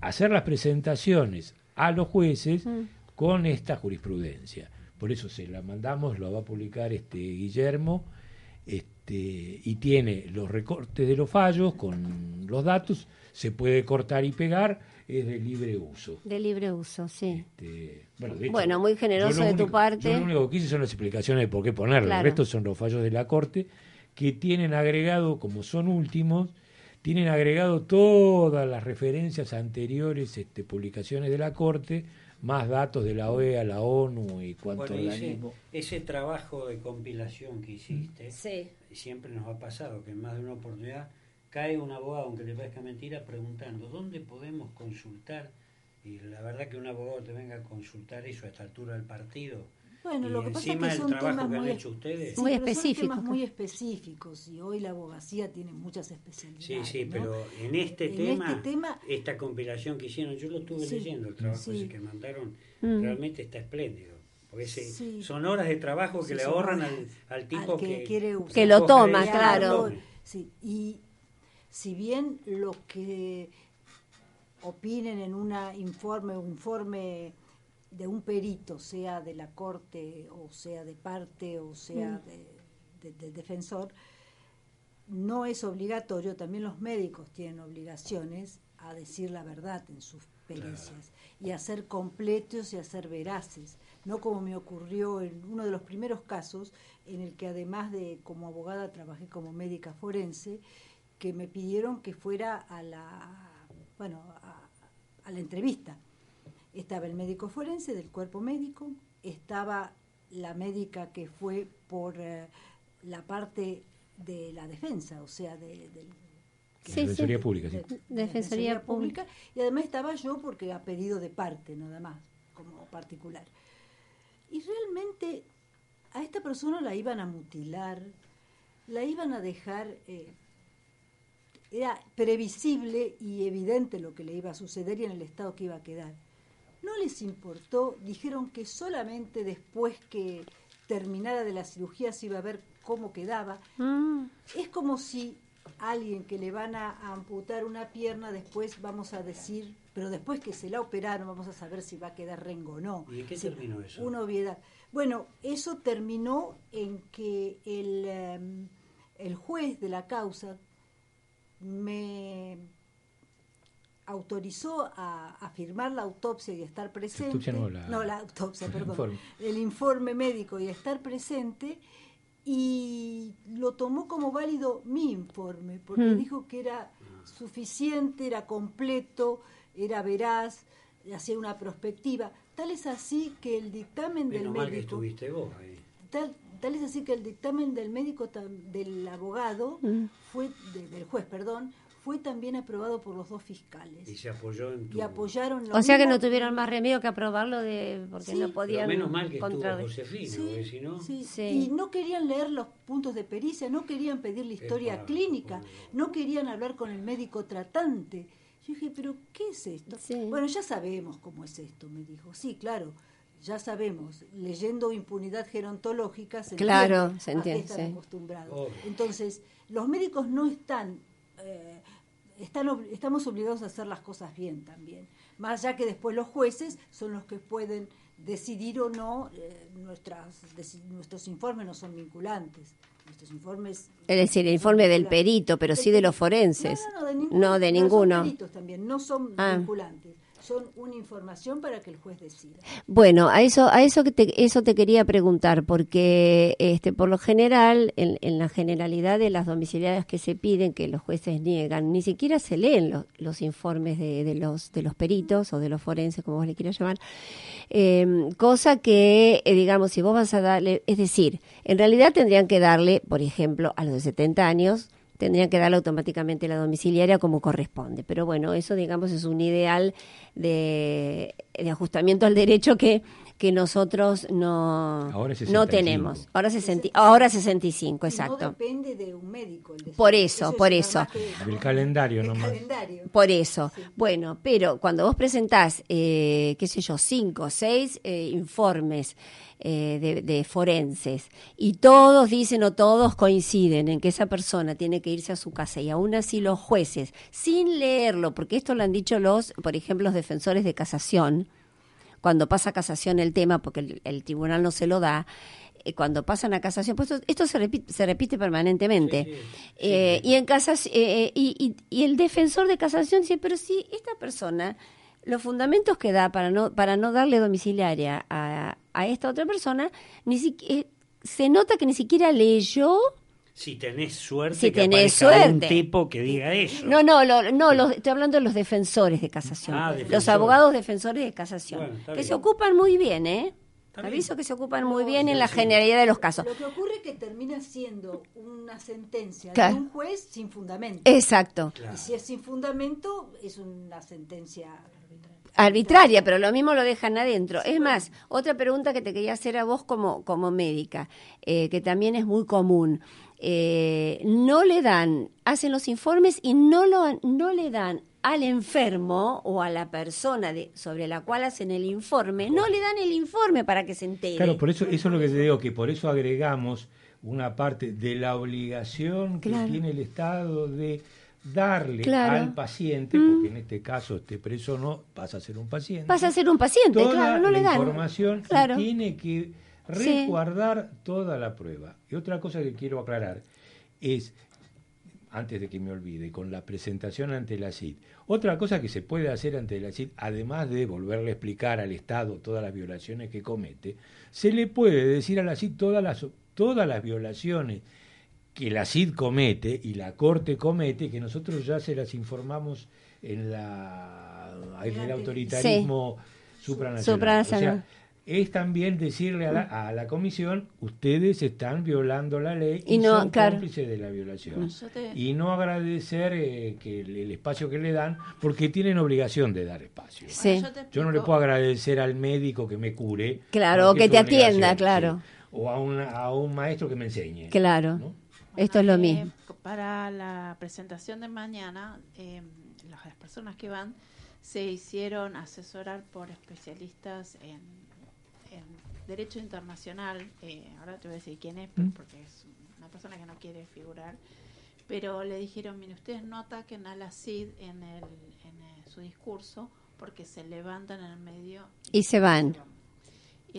hacer las presentaciones a los jueces mm. con esta jurisprudencia. Por eso se la mandamos, lo va a publicar este Guillermo, este, y tiene los recortes de los fallos con los datos, se puede cortar y pegar es de libre uso. De libre uso, sí. Este, bueno, muy generoso de tu parte. Yo lo único que hice son las explicaciones de por qué ponerlo. El resto son los fallos de la Corte que tienen agregado, como son últimos, tienen agregado todas las referencias anteriores, este, publicaciones de la Corte, más datos de la OEA, la ONU y cuánto organismo. Ese, trabajo de compilación que hiciste, siempre nos ha pasado que en más de una oportunidad cae un abogado, aunque le parezca mentira, preguntando dónde podemos consultar, y la verdad que un abogado te venga a consultar eso a esta altura del partido, Bueno, lo que pasa es que son temas muy, ustedes. muy específicos. temas muy específicos y hoy la abogacía tiene muchas especialidades. Sí, sí, pero en este, este tema, esta compilación que hicieron, yo lo estuve leyendo, el trabajo ese que mandaron, mm. realmente está espléndido. Porque son horas de trabajo que le ahorran al, tipo que, que, lo toma, claro. Sí, y si bien lo que opinen en un informe, un informe de un perito, sea de la corte o sea de parte o sea mm. de, del defensor, no es obligatorio, también los médicos tienen obligaciones a decir la verdad en sus pericias y a ser completos y a ser veraces, no como me ocurrió en uno de los primeros casos en el que además de como abogada trabajé como médica forense, que me pidieron que fuera a la bueno, a la entrevista estaba el médico forense del cuerpo médico, estaba la médica que fue por eh, la parte de la defensa, o sea, de, Defensoría Pública. Defensoría Pública. Y además estaba yo porque ha pedido de parte, nada más, como particular. Y realmente a esta persona la iban a mutilar, la iban a dejar eh, era previsible y evidente lo que le iba a suceder y en el estado que iba a quedar. No les importó, dijeron que solamente después que terminara de la cirugía se iba a ver cómo quedaba. Mm. Es como si alguien que le van a amputar una pierna, después vamos a decir, pero después que se la operaron, vamos a saber si va a quedar rengo o no. ¿Y en qué terminó eso? Una obviedad. Bueno, eso terminó en que el, em, el juez de la causa me autorizó a, firmar la autopsia y estar presente. No, la, autopsia, perdón. El informe médico y estar presente y lo tomó como válido mi informe, porque hmm. dijo que era suficiente, era completo, era veraz, hacía una perspectiva. Tal es así que el dictamen del médico. Tal, tal es así que el dictamen del médico, del abogado, hmm. fue del juez, perdón, fue también aprobado por los dos fiscales. Y se apoyó en tu... Y apoyaron O sea que no tuvieron más remedio que aprobarlo de porque no podían... menos mal que estuvo Josefino, sí, si no... Sí, Y no querían leer los puntos de pericia, no querían pedir la historia clínica, no querían hablar con el médico tratante. Yo dije, pero ¿qué es esto? Bueno, ya sabemos cómo es esto, me dijo. Sí, claro, ya sabemos, leyendo impunidad gerontológica se claro, se entiende, están acostumbrados. Entonces, los médicos no están eh, están, estamos obligados a hacer las cosas bien también. Más allá que después los jueces son los que pueden decidir o no, eh, nuestras, nuestros informes no son vinculantes. Nuestros informes. Es decir, el informe del perito, pero sí de los forenses. No, de ninguno. Son peritos también, no son ah. vinculantes son una información para que el juez decida. Bueno, a eso, a eso que te, eso te quería preguntar, porque este, por lo general, en, la generalidad de las domiciliarias que se piden, que los jueces niegan, ni siquiera se leen los informes de, los, de los peritos o de los forenses, como vos le quieras llamar, em, cosa que, eh, digamos, si vos vas a darle, es decir, en realidad tendrían que darle, por ejemplo, a los de 70 años, tendrían que darle automáticamente la domiciliaria como corresponde. Pero bueno, eso digamos es un ideal de, ajustamiento al derecho que, que nosotros no, no tenemos. Ahora, 60, ahora 65, exacto. No depende de un médico. por eso, por eso. El calendario nomás. Por eso. Bueno, pero cuando vos presentás, eh, qué sé yo, cinco, seis eh, informes eh, de, forenses y todos dicen o todos coinciden en que esa persona tiene que irse a su casa y aún así los jueces, sin leerlo, porque esto lo han dicho los, por ejemplo, los defensores de casación, cuando pasa a casación el tema, porque el, tribunal no se lo da, eh, cuando pasan a casación, pues esto, se, repite, se repite permanentemente. Eh, y en casas y, y, el defensor de casación dice, pero si esta persona los fundamentos que da para no, para no darle domiciliaria a, a esta otra persona, ni siquiera, eh, se nota que ni siquiera leyó si tenés suerte si que tenés suerte. un tipo que diga eso. No, no, no estoy hablando de los defensores de casación. Ah, los abogados defensores de casación. que se ocupan muy bien, ¿eh? Aviso que se ocupan muy bien en la generalidad de los casos. Lo que ocurre es que termina siendo una sentencia de un juez sin fundamento. Exacto. Y si es sin fundamento, es una sentencia arbitraria, pero lo mismo lo dejan adentro. es más, otra pregunta que te quería hacer a vos como, como médica, eh, que también es muy común. Eh, no le dan, hacen los informes y no, lo, no le dan al enfermo o a la persona de, sobre la cual hacen el informe, no le dan el informe para que se entere. Claro, por eso, eso es lo que te digo, que por eso agregamos una parte de la obligación que tiene el Estado de darle al paciente, mm. porque en este caso este preso no pasa a ser un paciente. Pasa a ser un paciente, claro, no le dan. información tiene que resguardar toda la prueba. Y otra cosa que quiero aclarar es, antes de que me olvide, con la presentación ante la CID, otra cosa que se puede hacer ante la CID, además de volverle a explicar al Estado todas las violaciones que comete, se le puede decir a la CID todas las, todas las violaciones que la CID comete y la Corte comete, que nosotros ya se las informamos en, la, en el autoritarismo supranacional es también decirle a la, a la, comisión, ustedes están violando la ley y, no, son cómplices de la violación. Y no agradecer eh, que el, espacio que le dan, porque tienen obligación de dar espacio. yo, no le puedo agradecer al médico que me cure. Claro, o que te atienda, claro. O a, a un maestro que me enseñe. Claro. Esto es lo mismo. Para la presentación de mañana, eh, las personas que van se hicieron asesorar por especialistas en en Derecho Internacional, eh, ahora te voy a decir quién es, mm. porque es una persona que no quiere figurar, pero le dijeron, mire, ustedes no ataquen a la CID en, el, en eh, su discurso porque se levantan en el medio y, se van.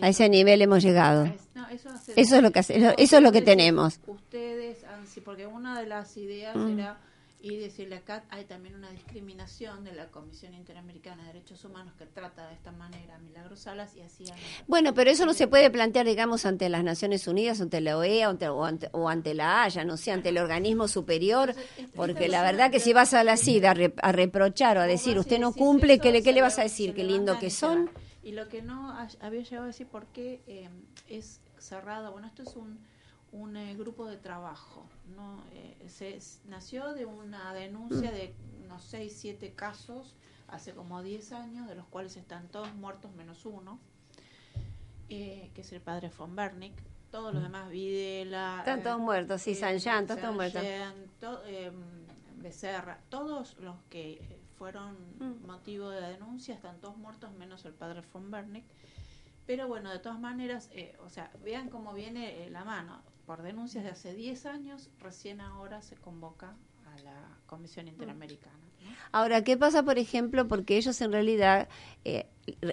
A ese nivel hemos llegado. eso, es lo que eso, es lo que tenemos. Ustedes, porque una de las ideas mm. era y decirle acá hay también una discriminación de la Comisión Interamericana de Derechos Humanos que trata de esta manera a Milagros Salas y así bueno pero eso no se puede plantear digamos ante las Naciones Unidas ante la OEA o ante, o ante, la Haya no sé ante el organismo superior porque la verdad que si vas a la CIDA a, reprochar o a decir usted no cumple ¿qué le, qué le vas a decir qué lindo que son y lo que no había llegado a decir por qué eh, es cerrado bueno esto es un un eh, grupo de trabajo. ¿no? Eh, se, nació de una denuncia de unos 6, 7 casos hace como 10 años, de los cuales están todos muertos menos uno, eh, que es el padre von Bernick. Todos los mm. demás, Videla. Están todos muertos, sí, San Jean, todos muertos. Becerra, todos los que fueron mm. motivo de denuncia están todos muertos menos el padre von Bernick. Pero bueno, de todas maneras, o sea, vean cómo viene la mano por denuncias de hace 10 años, recién ahora se convoca a la Comisión Interamericana. Ahora, ¿qué pasa, por ejemplo? Porque ellos en realidad eh,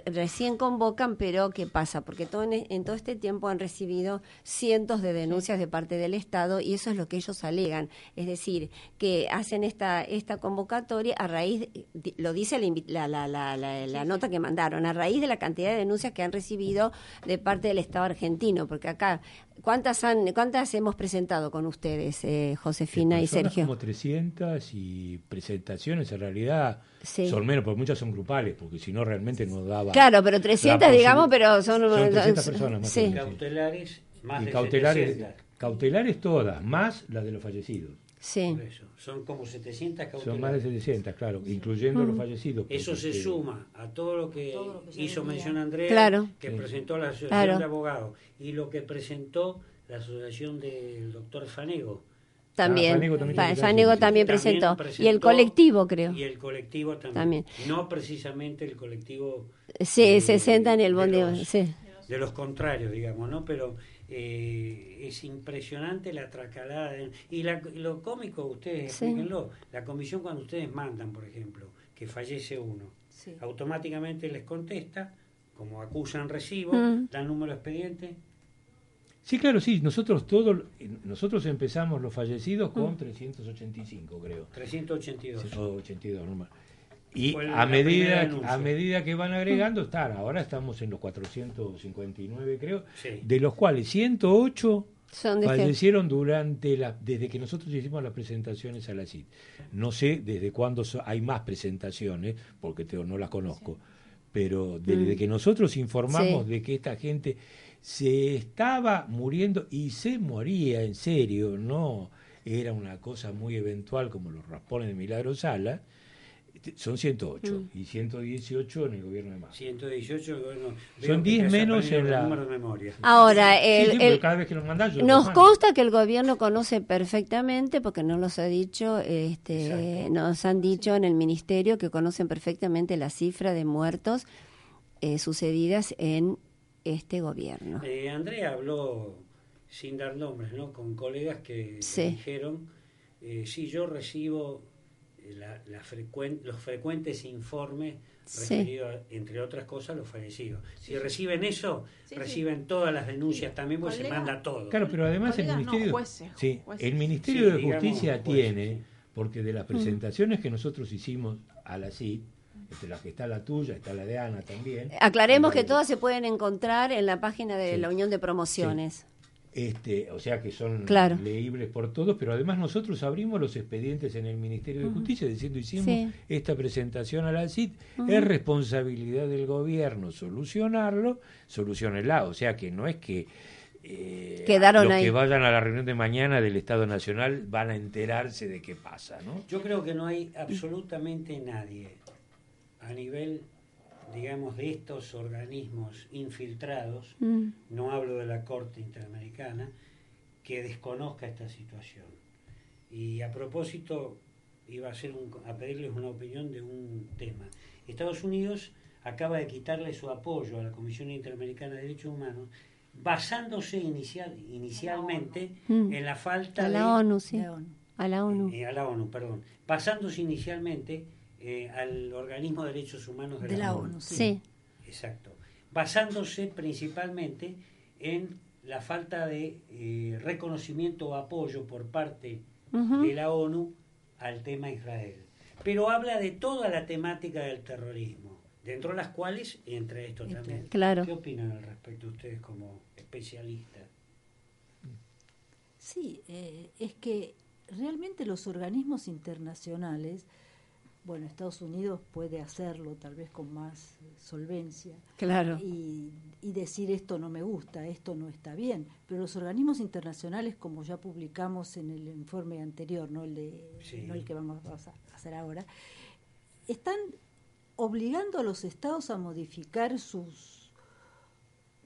recién convocan, pero ¿qué pasa? Porque todo en, todo este tiempo han recibido cientos de denuncias de parte del Estado y eso es lo que ellos alegan. Es decir, que hacen esta, esta convocatoria a raíz, lo dice la, la, la, la nota que mandaron, a raíz de la cantidad de denuncias que han recibido de parte del Estado argentino, porque acá ¿Cuántas, han, ¿Cuántas hemos presentado con ustedes, eh, Josefina y Sergio? Como 300 y presentaciones en realidad son menos, porque muchas son grupales, porque si no realmente no daba. Claro, pero 300 digamos, pero son. son 300 personas más. Sí. Cautelares, más y cautelares, cautelares todas, más las de los fallecidos. Sí. Son como 700 cautelares. Son más de 700, claro, incluyendo los mm. fallecidos. Eso se suma a todo lo que, hizo mención Andrea, claro. que presentó la Asociación de Abogados, y lo que presentó la Asociación del doctor Fanego. También, ah, Fanego también, presentó. Y el colectivo, creo. Y el colectivo también. No precisamente el colectivo... Sí, se sienta en el bondi. sí. De los contrarios, digamos, ¿no? Pero eh, es impresionante la tracalada. y lo cómico, ustedes explíquenlo, la comisión cuando ustedes mandan, por ejemplo, que fallece uno, automáticamente les contesta, como acusan recibo, mm. dan número de expediente. Sí, claro, sí, nosotros todos, nosotros empezamos los fallecidos con 385, mm. creo. 382. 82, normal. Y a medida, a medida que van agregando, están, ahora estamos en los 459 creo, de los cuales 108 fallecieron durante la, desde que nosotros hicimos las presentaciones a la CID. No sé desde cuándo hay más presentaciones, porque no las conozco, pero desde mm. que nosotros informamos de que esta gente se estaba muriendo y se moría en serio, no era una cosa muy eventual como los raspones de Milagro Sala, Son 108 mm. y 118 en el gobierno de Macri. 118 gobierno. Son 10 menos en la. De memoria. Ahora, el, cada vez que nos mandan, nos consta que el gobierno conoce perfectamente, porque no los ha dicho, este, nos han dicho en el ministerio que conocen perfectamente la cifra de muertos eh, sucedidas en este gobierno. Eh, Andrea habló sin dar nombres, ¿no? Con colegas que dijeron, eh, sí, yo recibo la, los frecuentes informes referidos, entre otras cosas, los fallecidos. Si reciben eso, reciben todas las denuncias también, pues se manda todo. Claro, pero además el Ministerio, sí, el Ministerio de Justicia tiene, porque de las mm. presentaciones que nosotros hicimos a la CID, entre las que está la tuya, está la de Ana también. Aclaremos que todas se pueden encontrar en la página de la Unión de Promociones. Este, o sea que son leíbles por todos, pero además nosotros abrimos los expedientes en el Ministerio de Justicia diciendo hicimos esta presentación a la CIT, es responsabilidad del gobierno solucionarlo, solucionenla, o sea que no es que eh, Quedaron los ahí. que vayan a la reunión de mañana del Estado Nacional van a enterarse de qué pasa, ¿no? Yo creo que no hay absolutamente nadie a nivel digamos, de estos organismos infiltrados, mm. no hablo de la Corte Interamericana, que desconozca esta situación. Y a propósito, iba a, hacer a pedirles una opinión de un tema. Estados Unidos acaba de quitarle su apoyo a la Comisión Interamericana de Derechos Humanos, basándose inicial, inicialmente mm. en la falta a la de... ONU, sí. A la ONU. Eh, a la ONU, perdón. Basándose inicialmente eh, al organismo de derechos humanos de, la, ONU. sí. Exacto. Basándose principalmente en la falta de eh, reconocimiento o apoyo por parte de la ONU al tema Israel. Pero habla de toda la temática del terrorismo, dentro de las cuales entre esto también. Claro. ¿Qué opinan al respecto ustedes como especialistas? Sí, eh, es que realmente los organismos internacionales bueno, Estados Unidos puede hacerlo tal vez con más solvencia. Claro. Y, decir esto no me gusta, esto no está bien. Pero los organismos internacionales, como ya publicamos en el informe anterior, no el, de, no el que vamos a hacer ahora, están obligando a los estados a modificar sus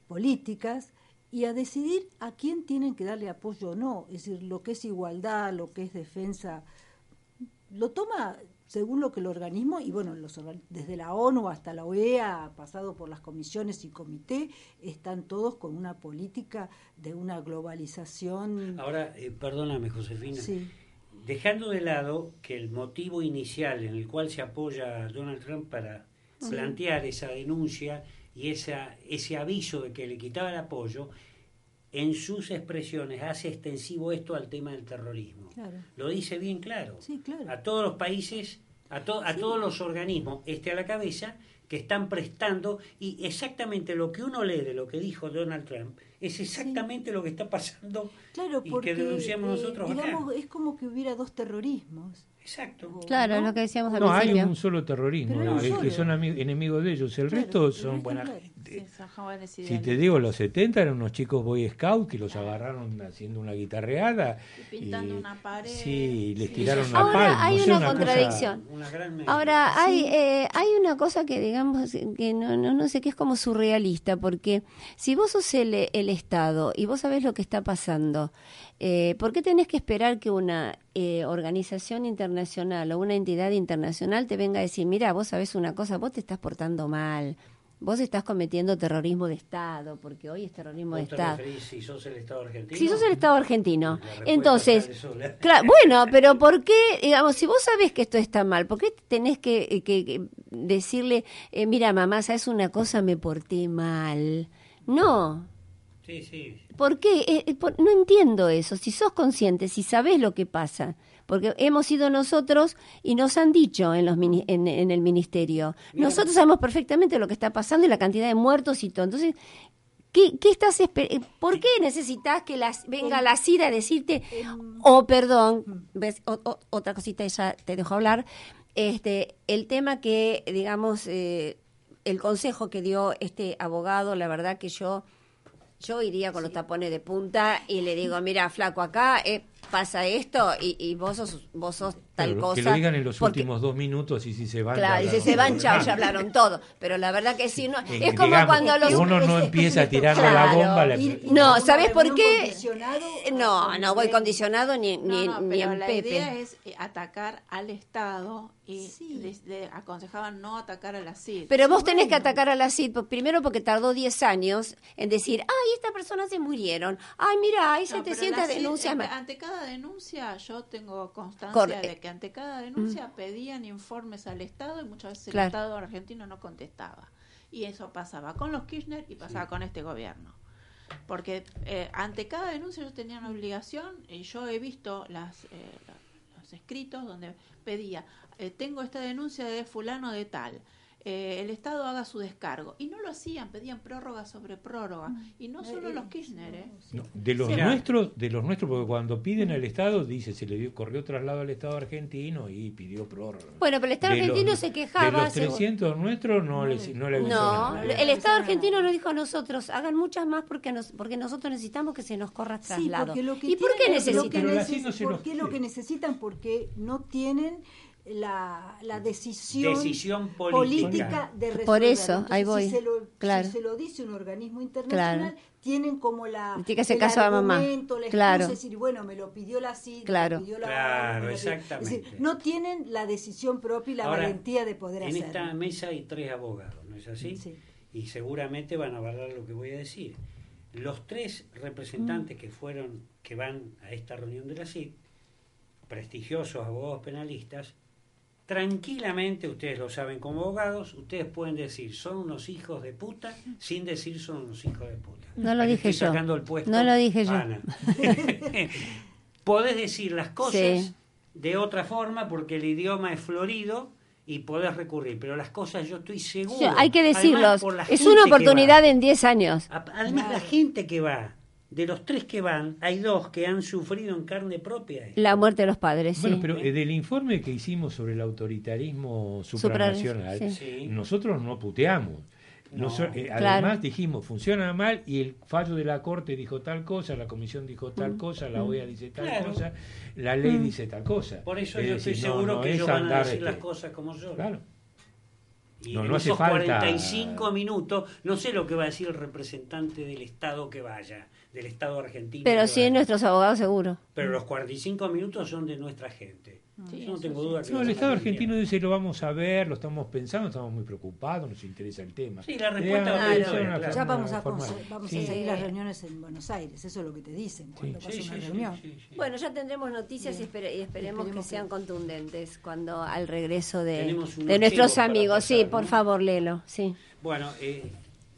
políticas y a decidir a quién tienen que darle apoyo o no. Es decir, lo que es igualdad, lo que es defensa, lo toma según lo que el organismo, y bueno, los, desde la ONU hasta la OEA, pasado por las comisiones y comité, están todos con una política de una globalización. Ahora, eh, perdóname, Josefina. Dejando de lado que el motivo inicial en el cual se apoya a Donald Trump para plantear esa denuncia y esa, ese aviso de que le quitaba el apoyo, en sus expresiones hace extensivo esto al tema del terrorismo. Lo dice bien claro. A todos los países, a, a todos los organismos, este a la cabeza, que están prestando, y exactamente lo que uno lee de lo que dijo Donald Trump, es exactamente lo que está pasando claro, y que denunciamos eh, nosotros digamos, Es como que hubiera dos terrorismos. Exacto. Claro, lo que decíamos al No, hay un solo terrorismo, es que son enemigos de ellos, el resto son buena gente. Si te digo, los 70 eran unos chicos Boy Scout que los agarraron haciendo una guitarreada. Y pintando una pared. Sí, les tiraron una Ahora hay una, contradicción. Ahora hay, eh, hay una cosa que digamos que no, no, no sé, que es como surrealista, porque si vos sos el, el Estado y vos sabés lo que está pasando, eh, ¿Por qué tenés que esperar que una eh, organización internacional o una entidad internacional te venga a decir, mira, vos sabés una cosa, vos te estás portando mal, vos estás cometiendo terrorismo de Estado, porque hoy es terrorismo de Estado. si sos el Estado argentino? Si sos el Estado argentino. Entonces, bueno, pero ¿por qué, digamos, si vos sabés que esto está mal, ¿por qué tenés que, que, decirle, eh, mira, mamá, sabes una cosa, me porté mal? No, Sí, sí. ¿Por qué? Eh, eh, no entiendo eso. Si sos consciente, si sabés lo que pasa, porque hemos sido nosotros y nos han dicho en, los, en, el ministerio, nosotros sabemos perfectamente lo que está pasando y la cantidad de muertos y todo. Entonces, ¿qué, qué estás eh, ¿Por qué necesitas que las, venga la SIDA a decirte, o oh, perdón, ves, otra cosita, ya te dejo hablar, este, el tema que, digamos, el consejo que dio este abogado, la verdad que yo yo iría con los tapones de punta y le digo, mira, flaco, acá, eh, pasa esto y, y vos sos, vos sos tal cosa. Que lo digan en los últimos dos minutos y si se van. Claro, y si se van, chao, ya hablaron todo. Pero la verdad que sí, no, es como cuando los. Uno no empieza a tirar la bomba. La... no, ¿sabes por qué? No, no voy condicionado ni, ni, ni en la idea es eh, atacar al Estado y le, aconsejaban no atacar a la CID. Pero vos tenés que atacar a la CID, primero porque tardó 10 años en decir, ay, estas personas se murieron, ay, mira, hay 700 denuncias. Ante cada denuncia yo tengo constancia de que ante cada denuncia mm. pedían informes al Estado y muchas veces el Estado argentino no contestaba. Y eso pasaba con los Kirchner y pasaba con este gobierno. Porque eh, ante cada denuncia ellos tenían obligación, y yo he visto las, eh, los escritos donde pedía, eh, tengo esta denuncia de fulano de tal, eh, el Estado haga su descargo. Y no lo hacían, pedían prórroga sobre prórroga. Mm. Y no solo los Kirchner. ¿eh? de los nuestros, de los nuestros, porque cuando piden al Estado, dice, se le dio, corrió traslado al Estado argentino y pidió prórroga. Bueno, pero el Estado argentino se quejaba. De los 300 nuestros no, le, no le No, el Estado argentino nos dijo a nosotros, hagan muchas más porque nos, porque nosotros necesitamos que se nos corra traslado. ¿Y por qué necesitan? ¿Por qué lo que necesitan? Porque no tienen la, la decisión, política. de resolver. Por eso, ahí voy. Si se, lo, claro. si se lo dice un organismo internacional, tienen como la Tiene que hacer caso a mamá. La claro. decir, bueno, me lo pidió la CID, claro. me lo pidió la Claro, exactamente. decir, no tienen la decisión propia y la valentía de poder hacerlo. En esta mesa hay tres abogados, ¿no es así? Sí. Y seguramente van a avalar lo que voy a decir. Los tres representantes mm. que fueron, que van a esta reunión de la CID, prestigiosos abogados penalistas, tranquilamente, ustedes lo saben como abogados, ustedes pueden decir son unos hijos de puta sin decir son unos hijos de puta. No lo dije yo. no lo dije yo. podés decir las cosas de otra forma porque el idioma es florido y podés recurrir, pero las cosas yo estoy seguro. hay que decirlos. Es una oportunidad en 10 años. Además, la gente que va de los tres que van, hay dos que han sufrido en carne propia. La muerte de los padres. Bueno, pero eh, del informe que hicimos sobre el autoritarismo supranacional, nosotros no puteamos. Eh, además dijimos, funciona mal y el fallo de la Corte dijo tal cosa, la Comisión dijo tal mm. cosa, la. OEA dice tal cosa, la ley mm. dice tal cosa. Por eso yo estoy seguro que ellos van a decir las cosas como yo. Claro. Y no, en esos 45 minutos, no sé lo que va a decir el representante del Estado que vaya del Estado argentino. Pero sí, nuestros abogados seguro. Pero los 45 minutos son de nuestra gente. Yo no tengo duda que no, el Estado argentino dice lo vamos a ver, lo estamos pensando, estamos muy preocupados, nos interesa el tema. Sí, la respuesta es Ya vamos, a, vamos a seguir las reuniones en Buenos Aires, eso es lo que te dicen cuando pasa una reunión. Bueno, ya tendremos noticias y, esperemos, que, sean contundentes cuando al regreso de, de nuestros amigos. sí, por favor, Lelo. Sí. Bueno, eh,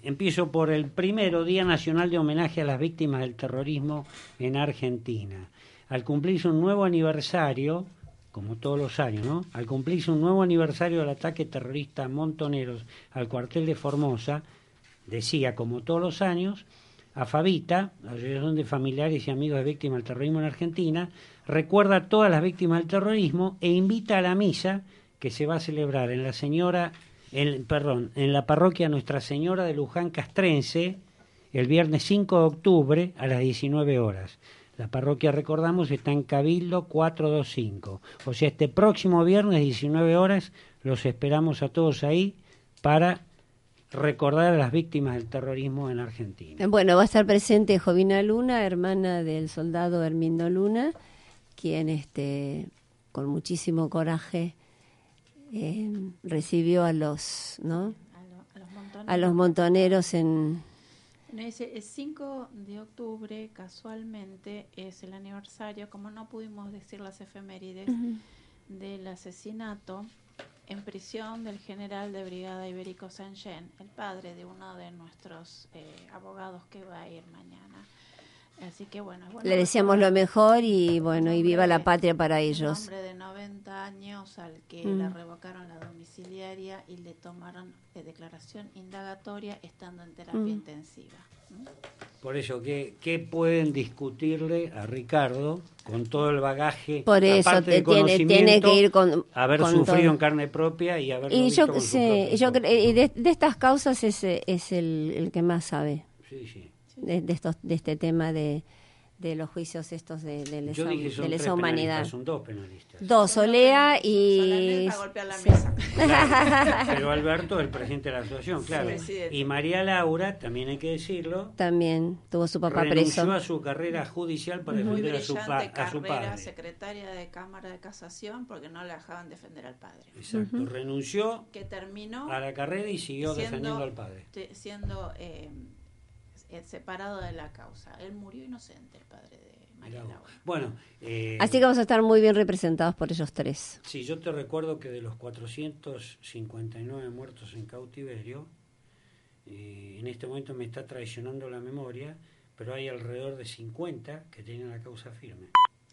Empiezo por el primero Día Nacional de Homenaje a las Víctimas del Terrorismo en Argentina. Al cumplirse un nuevo aniversario, como todos los años, ¿no? Al cumplirse un nuevo aniversario del ataque terrorista Montoneros al cuartel de Formosa, decía, como todos los años, a Fabita, la Asociación de Familiares y Amigos de Víctimas del Terrorismo en Argentina, recuerda a todas las víctimas del terrorismo e invita a la misa que se va a celebrar en la Señora en, perdón, en la parroquia Nuestra Señora de Luján Castrense el viernes 5 de octubre a las 19 horas. La parroquia, recordamos, está en Cabildo 425. O sea, este próximo viernes 19 horas los esperamos a todos ahí para recordar a las víctimas del terrorismo en Argentina. Bueno, va a estar presente Jovina Luna, hermana del soldado Hermindo Luna, quien este, con muchísimo coraje eh, recibió a los, ¿no? A, los montoneros en... Ese 5 de octubre, casualmente, es el aniversario, como no pudimos decir las efemérides, del asesinato en prisión del general de brigada Ibérico Sanchen, el padre de uno de nuestros eh, abogados que va a ir mañana. Así que bueno, le decíamos lo mejor y bueno, y viva la patria para ellos. Un hombre de 90 años al que le mm. revocaron la domiciliaria y le tomaron de declaración indagatoria estando en terapia mm. intensiva. Por eso, ¿qué, ¿qué, pueden discutirle a Ricardo con todo el bagaje? Por eso te tiene, tiene, que ir con. Haber sufrido en carne propia y haber. Y yo, sí, yo y de, de, estas causas es, es el, el que más sabe. Sí, sí de, estos, de este tema de, de los juicios estos de, de lesa, de lesa humanidad. Son dos penalistas. Dos, Olea y... Pero Alberto, el presidente de la asociación, claro. y María Laura, también hay que decirlo. También tuvo su papá renunció preso. a su carrera judicial para defender a su, a su padre. secretaria de Cámara de Casación porque no le dejaban defender al padre. Exacto, renunció que terminó a la carrera y siguió defendiendo al padre. Siendo... Eh, separado de la causa. Él murió inocente, el padre de María Laura. Bueno, eh, así que vamos a estar muy bien representados por ellos tres. Sí, yo te recuerdo que de los 459 muertos en cautiverio, eh, en este momento me está traicionando la memoria, pero hay alrededor de 50 que tienen la causa firme.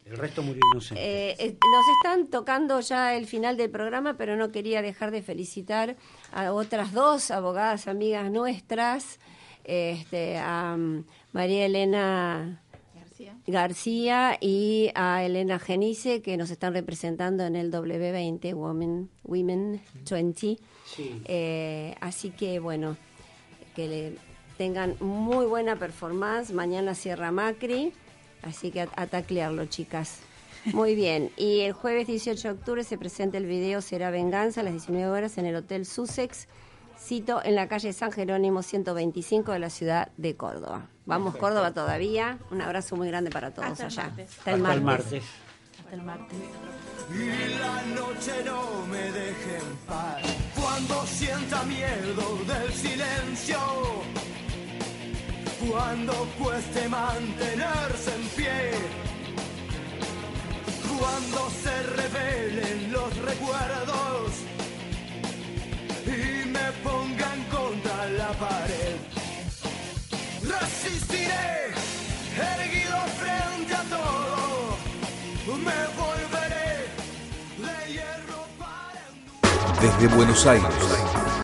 El resto murió inocente. nos están tocando ya el final del programa, pero no quería dejar de felicitar a otras dos abogadas amigas nuestras este, a um, María Elena García. y a Elena Genice, que nos están representando en el W20, Women, Women 20. Eh, así que, bueno, que le tengan muy buena performance. Mañana cierra Macri, así que a, a taclearlo, chicas. Muy bien. Y el jueves 18 de octubre se presenta el video Será Venganza a las 19 horas en el Hotel Sussex Cito en la calle San Jerónimo 125 de la ciudad de Córdoba. Vamos Córdoba todavía. Un abrazo muy grande para todos allá. Hasta el martes. Hasta el martes. Y la noche no me deje en paz cuando sienta miedo del silencio. Cuando cueste mantenerse en pie. Cuando se revelen los recuerdos y me pongan contra la pared. Resistiré, erguido frente a todo, me volveré de hierro para... Desde Buenos Aires